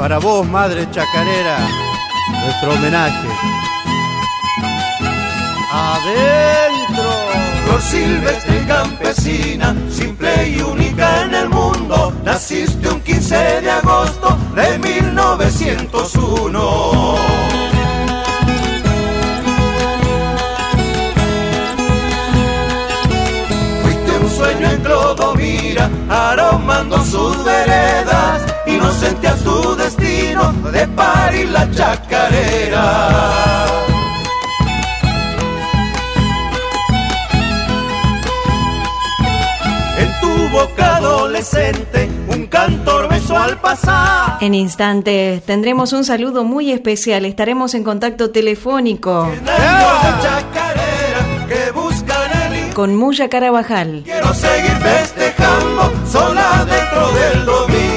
Para vos, madre chacarera, nuestro homenaje. Adentro. Flor silvestre campesina, simple y única en el mundo, naciste un 15 de agosto de 1901. Fuiste un sueño en Clodomira, aromando sus veredas, inocente a tu destino de parir la chacarera. En tu boca adolescente, un cantor besó al pasar. En instantes tendremos un saludo muy especial. Estaremos en contacto telefónico con Muya Carabajal. Quiero seguir festejando sola dentro del domingo.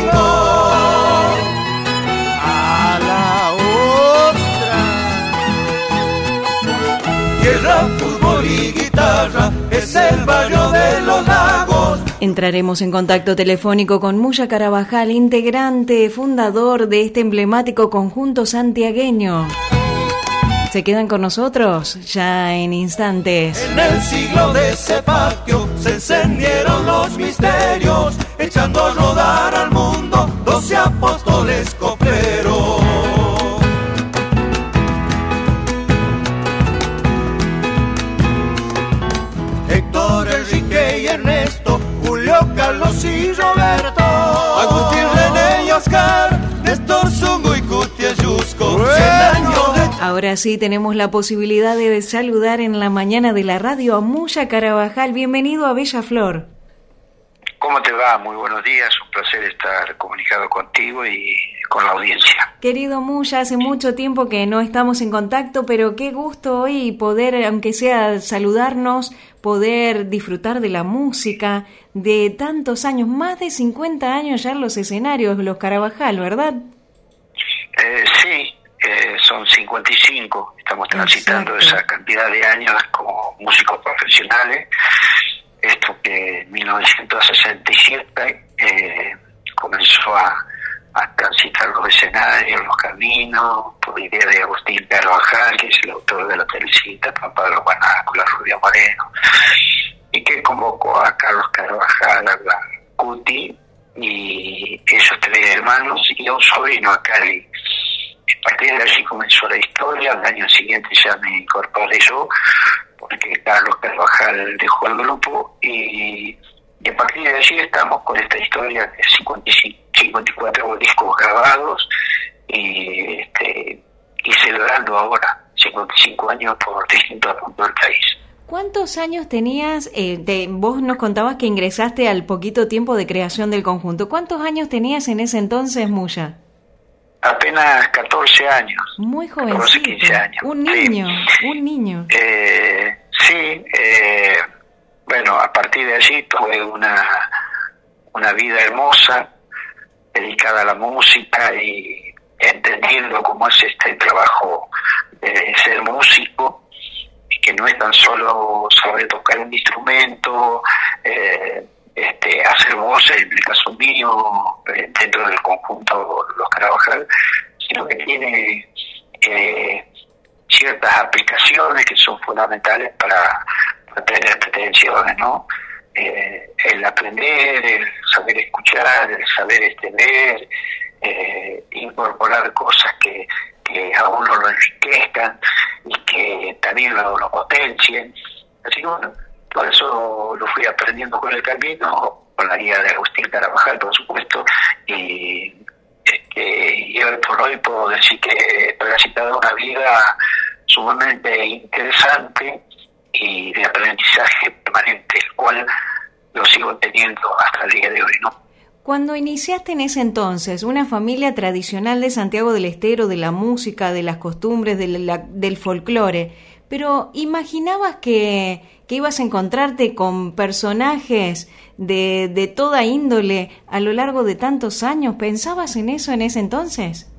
Tierra, fútbol y guitarra es el barrio de los lagos. Entraremos en contacto telefónico con Muya Carabajal, integrante, fundador de este emblemático conjunto santiagueño. ¿Se quedan con nosotros? Ya en instantes. En el siglo de ese patio se encendieron los misterios, echando a rodar al mundo doce apóstoles copleros. Julio, Carlos y Roberto, Agustín, René y Oscar, Néstor, Zungo y Cutia Yusco, Ahora sí tenemos la posibilidad de saludar en la mañana de la radio a Muya Carabajal. Bienvenido a Bella Flor. ¿Cómo te va? Muy buenos días, un placer estar comunicado contigo y con la audiencia. Querido Muya, hace mucho tiempo que no estamos en contacto, pero qué gusto hoy poder, aunque sea saludarnos, poder disfrutar de la música de tantos años, más de 50 años ya en los escenarios, los Carabajal, ¿verdad? Eh, sí, eh, son 55, estamos transitando Exacto. esa cantidad de años como músicos profesionales. Esto que en 1967 eh, comenzó a, a transitar los escenarios, los caminos, por idea de Agustín Carvajal, que es el autor de la telecita, Papá de los Guanáculos, Rubio Moreno, y que convocó a Carlos Carvajal, a la Cuti, y esos tres hermanos, y a un sobrino, a Cali. A partir de allí comenzó la historia, al año siguiente ya me incorporé yo, porque Carlos Carvajal dejó el grupo, y, y a partir de allí estamos con esta historia de 55, 54 discos grabados, y, este, y celebrando ahora 55 años por distintos puntos del país. ¿Cuántos años tenías? eh, de- vos nos contabas que ingresaste al poquito tiempo de creación del conjunto. ¿Cuántos años tenías en ese entonces, Muya? Apenas 14 años. Muy 14, jovencito. 15 años. Un sí. niño, un niño. Eh, sí, eh, bueno, a partir de allí tuve una, una vida hermosa dedicada a la música y entendiendo cómo es este trabajo de ser músico que no es tan solo saber tocar un instrumento, eh, este, hacer voces, en el caso mío, eh, dentro del conjunto Los Carabajal, sino que tiene eh, ciertas aplicaciones que son fundamentales para, tener pretensiones, ¿no? Eh, el aprender, el saber escuchar, el saber ver, eh, incorporar cosas que, que a uno lo enriquezcan y que también lo, lo potencien. Así que bueno, todo eso lo fui aprendiendo con el camino, con la guía de Agustín Carabajal, por supuesto, y, este, y hoy por hoy puedo decir que he transitado una vida sumamente interesante y de aprendizaje permanente, el cual lo sigo teniendo hasta el día de hoy, ¿no? Cuando iniciaste en ese entonces una familia tradicional de Santiago del Estero, de la música, de las costumbres, del folclore, pero ¿imaginabas que, que, ibas a encontrarte con personajes de, de toda índole a lo largo de tantos años? ¿Pensabas en eso en ese entonces?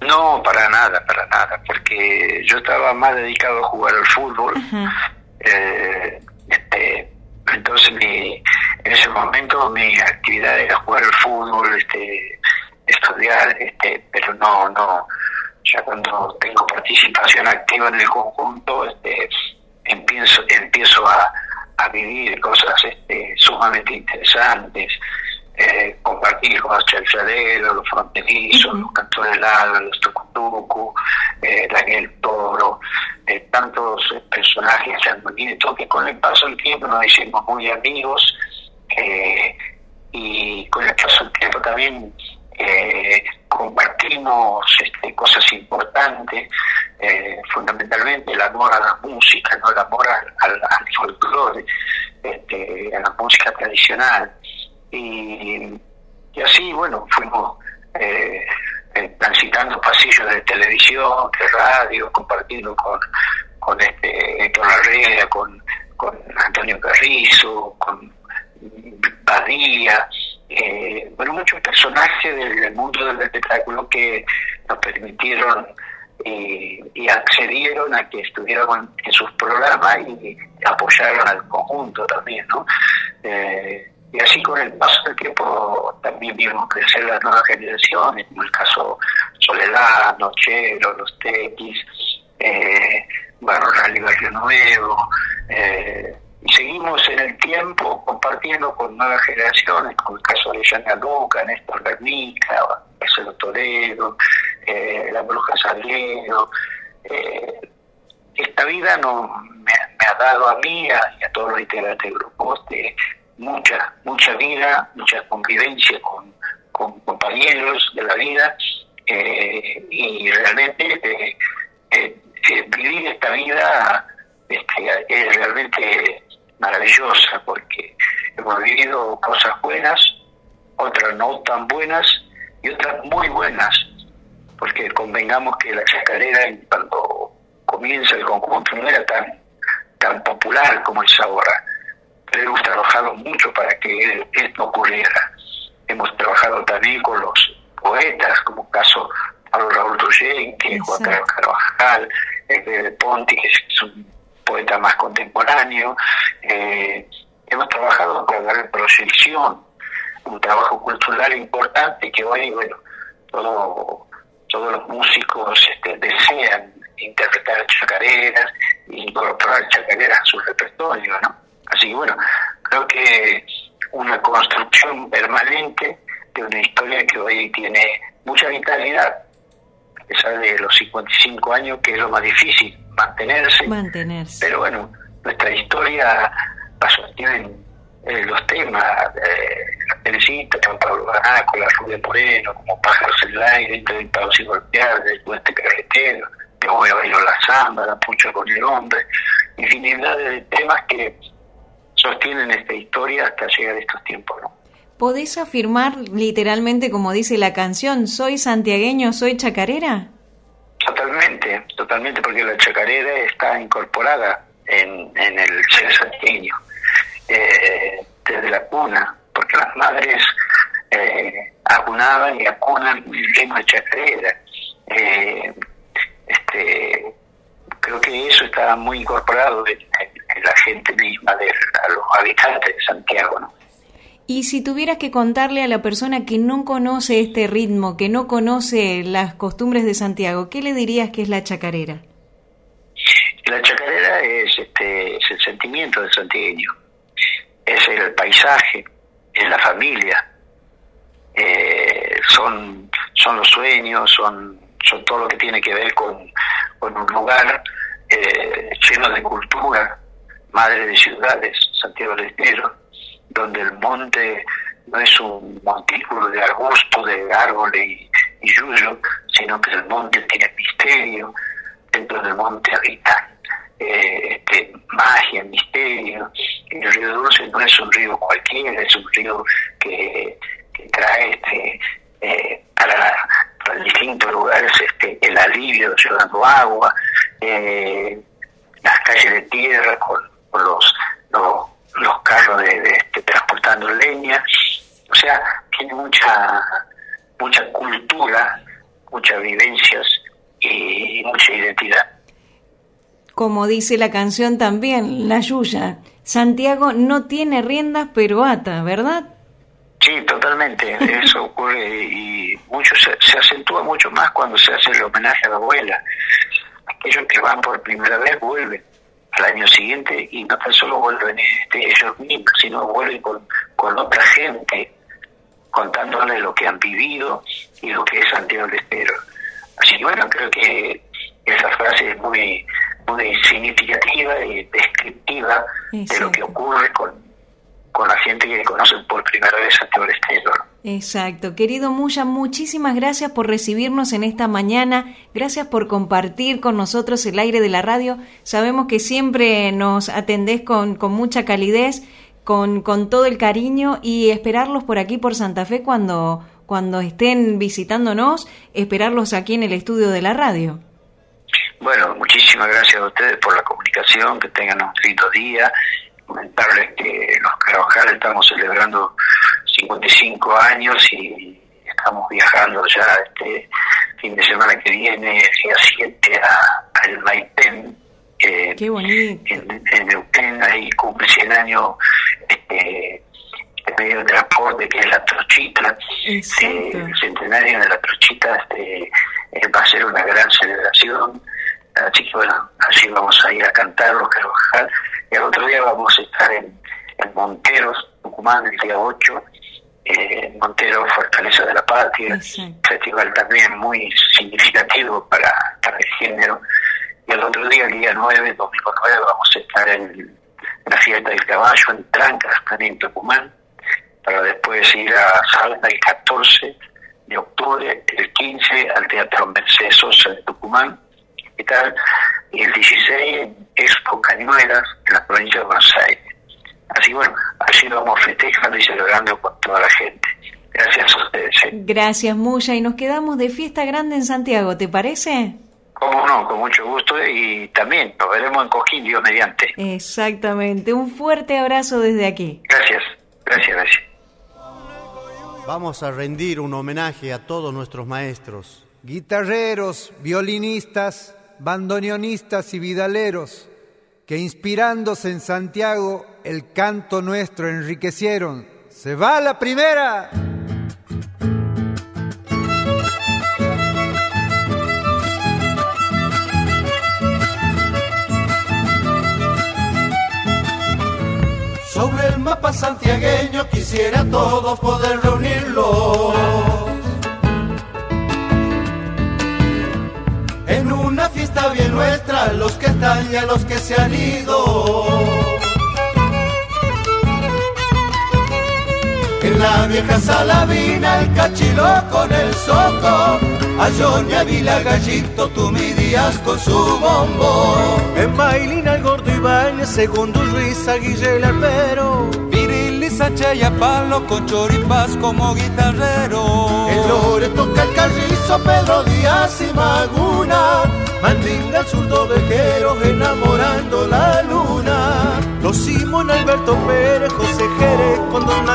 No, para nada, para nada, porque yo estaba más dedicado a jugar al fútbol. Eh, este, entonces mi, en ese momento mi actividad era jugar al fútbol, este, estudiar, este, pero no, no, ya cuando tengo participación activa en el conjunto, este, empiezo, empiezo a, a vivir cosas este, sumamente interesantes, eh, compartir con los chalchaderos, los fronterizos, los cantores largos, los tucutucu, eh, Daniel Toro, eh, tantos personajes que con el paso del tiempo nos hicimos muy amigos eh, y con el paso del tiempo también compartimos este, cosas importantes, fundamentalmente el amor a la música, no el amor al, al, folclore, este, a la música tradicional. Y, y así, bueno, fuimos eh, transitando pasillos de televisión, de radio, compartiendo con, con este Héctor Larrea, con, con Antonio Carrizo, con Badía, eh, bueno, muchos personajes del, mundo del espectáculo que nos permitieron eh, y accedieron a que estuviéramos en, sus programas y apoyaron al conjunto también, ¿no? Eh, y así con el paso del tiempo también vimos crecer las nuevas generaciones, como el caso Soledad, Nochero, Los Tequis, eh, Barro Rally Barrio Nuevo, eh, y seguimos en el tiempo compartiendo con nuevas generaciones, como el caso de Yana Luca, Néstor Bernica, Marcelo Toledo, eh, la Bruja Salguero. Eh, esta vida no, me, ha dado a mí y a todos los integrantes del grupo de mucha, mucha vida, mucha convivencia con, compañeros de la vida eh, y realmente vivir esta vida este, es realmente maravillosa porque hemos vivido cosas buenas, otras no tan buenas y otras muy buenas, porque convengamos que la chacarera cuando comienza el conjunto no era tan, tan popular como es ahora, hemos trabajado mucho para que esto ocurriera. Hemos trabajado también con los poetas, como caso Pablo Raúl que Juan Carlos Carvajal, de Ponti, que es un poeta más contemporáneo. Eh, hemos trabajado para dar proyección, un trabajo cultural importante que hoy, bueno, todo, todos los músicos este, desean interpretar chacareras incorporar chacareras a su repertorio, ¿no? Así que bueno, creo que una construcción permanente de una historia que hoy tiene mucha vitalidad, a pesar de los 55 años, que es lo más difícil, mantenerse. Mantenerse. Pero bueno, nuestra historia la sostienen eh, los temas, eh, la Teresita, Juan Pablo con la Rubia Moreno, como Pájaros en el aire, dentro del Palo sin golpear, del puente carretero, voy a bailar la samba, la pucha con el hombre, infinidad de temas que sostienen esta historia hasta llegar a estos tiempos, ¿no? ¿Podés afirmar literalmente como dice la canción, soy santiagueño, soy chacarera? Totalmente, totalmente, porque la chacarera está incorporada en, en el ser santiagueño eh, desde la cuna, porque las madres eh, acunaban y acunan el tema de chacarera. Eh, este, creo que eso está muy incorporado en, la gente misma, de los habitantes de Santiago, ¿no? Y si tuvieras que contarle a la persona que no conoce este ritmo, que no conoce las costumbres de Santiago, ¿qué le dirías que es la chacarera? La chacarera es, este, es el sentimiento del santiagueño, es el paisaje, es la familia, eh, son, son los sueños, son, son todo lo que tiene que ver con, con un lugar eh, lleno de cultura, madre de ciudades, Santiago del Estero donde el monte no es un montículo de arbusto, de árboles y, yuyo, sino que el monte tiene misterio, dentro del monte habita eh, este, magia, misterio. Y el río Dulce no es un río cualquiera, es un río que, trae este, eh, para, distintos lugares este, el alivio llevando agua, eh, las calles de tierra con, los, los, carros de, transportando leña, o sea, tiene mucha mucha cultura, muchas vivencias y mucha identidad. Como dice la canción también, La Yuya, Santiago no tiene riendas pero ata, ¿verdad? Sí, totalmente. Eso ocurre y mucho se, acentúa mucho más cuando se hace el homenaje a la abuela. Aquellos que van por primera vez vuelven al año siguiente y no tan solo vuelven este, ellos mismos, sino vuelven con, con otra gente contándole lo que han vivido y lo que es Santiago del Estero. Así que bueno, creo que esa frase es muy, muy significativa y descriptiva de lo que ocurre con, con la gente que conocen por primera vez Santiago del Estero. Exacto. Querido Muya, muchísimas gracias por recibirnos en esta mañana. Gracias por compartir con nosotros el aire de la radio. Sabemos que siempre nos atendés con, con mucha calidez con, con todo el cariño y esperarlos por aquí por Santa Fe cuando, cuando estén visitándonos, esperarlos aquí en el estudio de la radio. Bueno, muchísimas gracias a ustedes por la comunicación, que tengan un lindo día. Comentarles que los Carvajal estamos celebrando 55 años y estamos viajando ya este fin de semana que viene, el día 7, al Maitén, Qué bonito. En, en Neuquén, ahí cumple 100 años este, el medio de transporte que es la trochita. el centenario de la trochita este, eh, va a ser una gran celebración. Así que bueno, así vamos a ir a cantar los Carvajal. Y el otro día vamos a estar en, en Monteros, Tucumán, el día 8. Eh, Montero Fortaleza de la Patria, festival también muy significativo para, para el género. Y el otro día, el día 9, domingo 9, vamos a estar en la fiesta del caballo en Trancas, también en Tucumán, para después ir a Salta el 14 de octubre, el 15 al Teatro Mercedes Sosa de Tucumán, y tal, y el 16 en Expo Cañuelas, en la provincia de Buenos Aires. Así bueno, así vamos festejando y celebrando con toda la gente. Gracias a ustedes. ¿eh? Gracias, Muya, y nos quedamos de fiesta grande en Santiago, ¿te parece? Cómo no, con mucho gusto y también nos veremos en Cojín, Dios mediante. Exactamente, un fuerte abrazo desde aquí. Gracias, gracias, gracias. Vamos a rendir un homenaje a todos nuestros maestros. Guitarreros, violinistas, bandoneonistas y vidaleros, que inspirándose en Santiago el canto nuestro enriquecieron. ¡Se va la primera! Sobre el mapa santiagueño quisiera todos poder reunirlos. En una fiesta bien nuestra, los que están y a los que se han ido. En la vieja salavina, el cachilo con el soco a Johnny Vila Gallito, tú midías con su bombo. En Bailina el gordo Ibáñez, segundo Ruiz, Guille el arpero. Viril y Sacha Palo con choripas como guitarrero. El Lore toca el carrizo, Pedro Díaz y Maguna. Mandinga el zurdo vejero, enamorando la luna. Los Simón Alberto Pérez, José Jerez con Don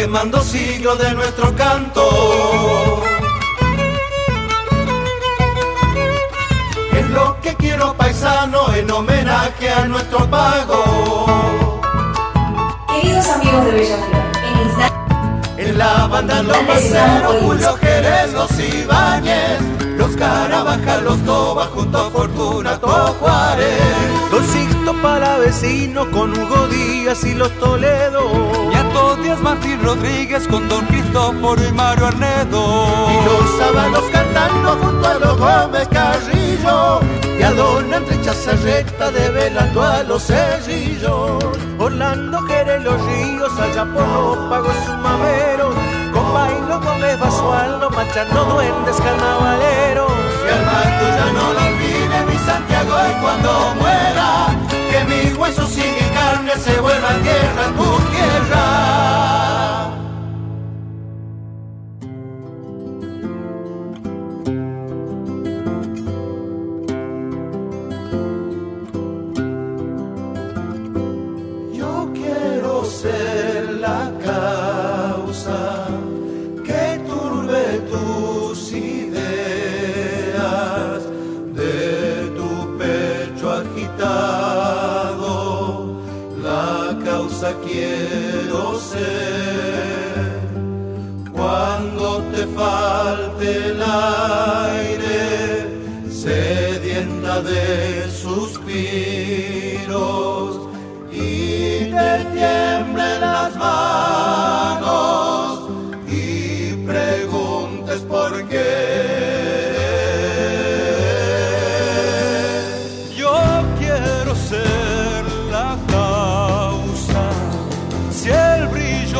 quemando siglos de nuestro canto. lo que quiero paisano en homenaje a nuestro pago. Queridos amigos de Bellaflor, en Instagram. En la banda Los Maceros, Julio Jerez, los Ibáñez, los Caravaca, los Toba, junto a Fortunato Juárez. Don Palavecino con Hugo Díaz y los Toledo. Y a Díaz Martín Rodríguez con Don Cristóforo y Mario Arnedo. Y los sábados cantando junto a los Gómez Carrillo. Y a Don Andrés Chazarreta develando a los cerrillos. Orlando Jerez los ríos, allá por los pagos su mamero. Con bailo Gómez Basualdo, machando duendes carnavaleros. Y al ya no lo olvide mi Santiago y cuando muera que mi hueso sigue carne, se vuelva tierra, tu tierra.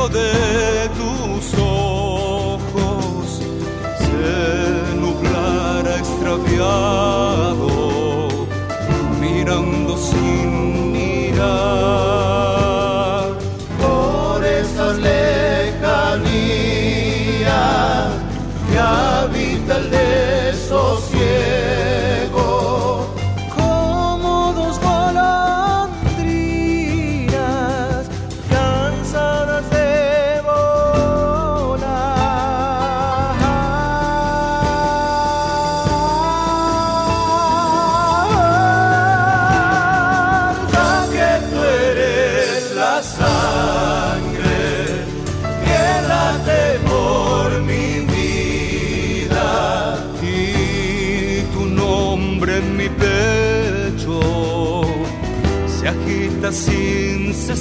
poder.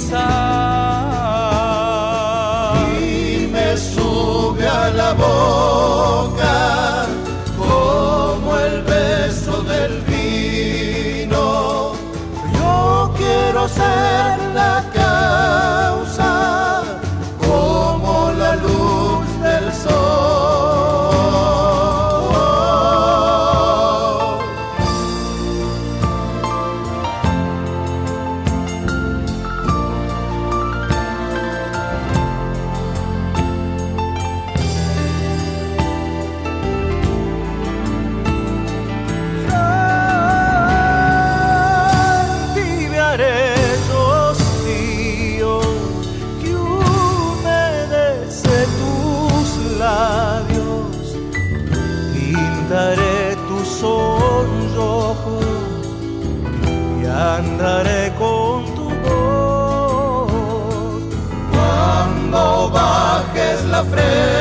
pensar. Amen.